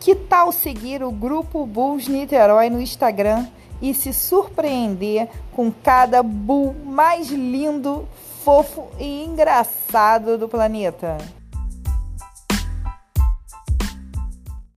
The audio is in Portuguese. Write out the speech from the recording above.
Que tal seguir o Grupo Bulls Niterói no Instagram e se surpreender com cada bull mais lindo, fofo e engraçado do planeta?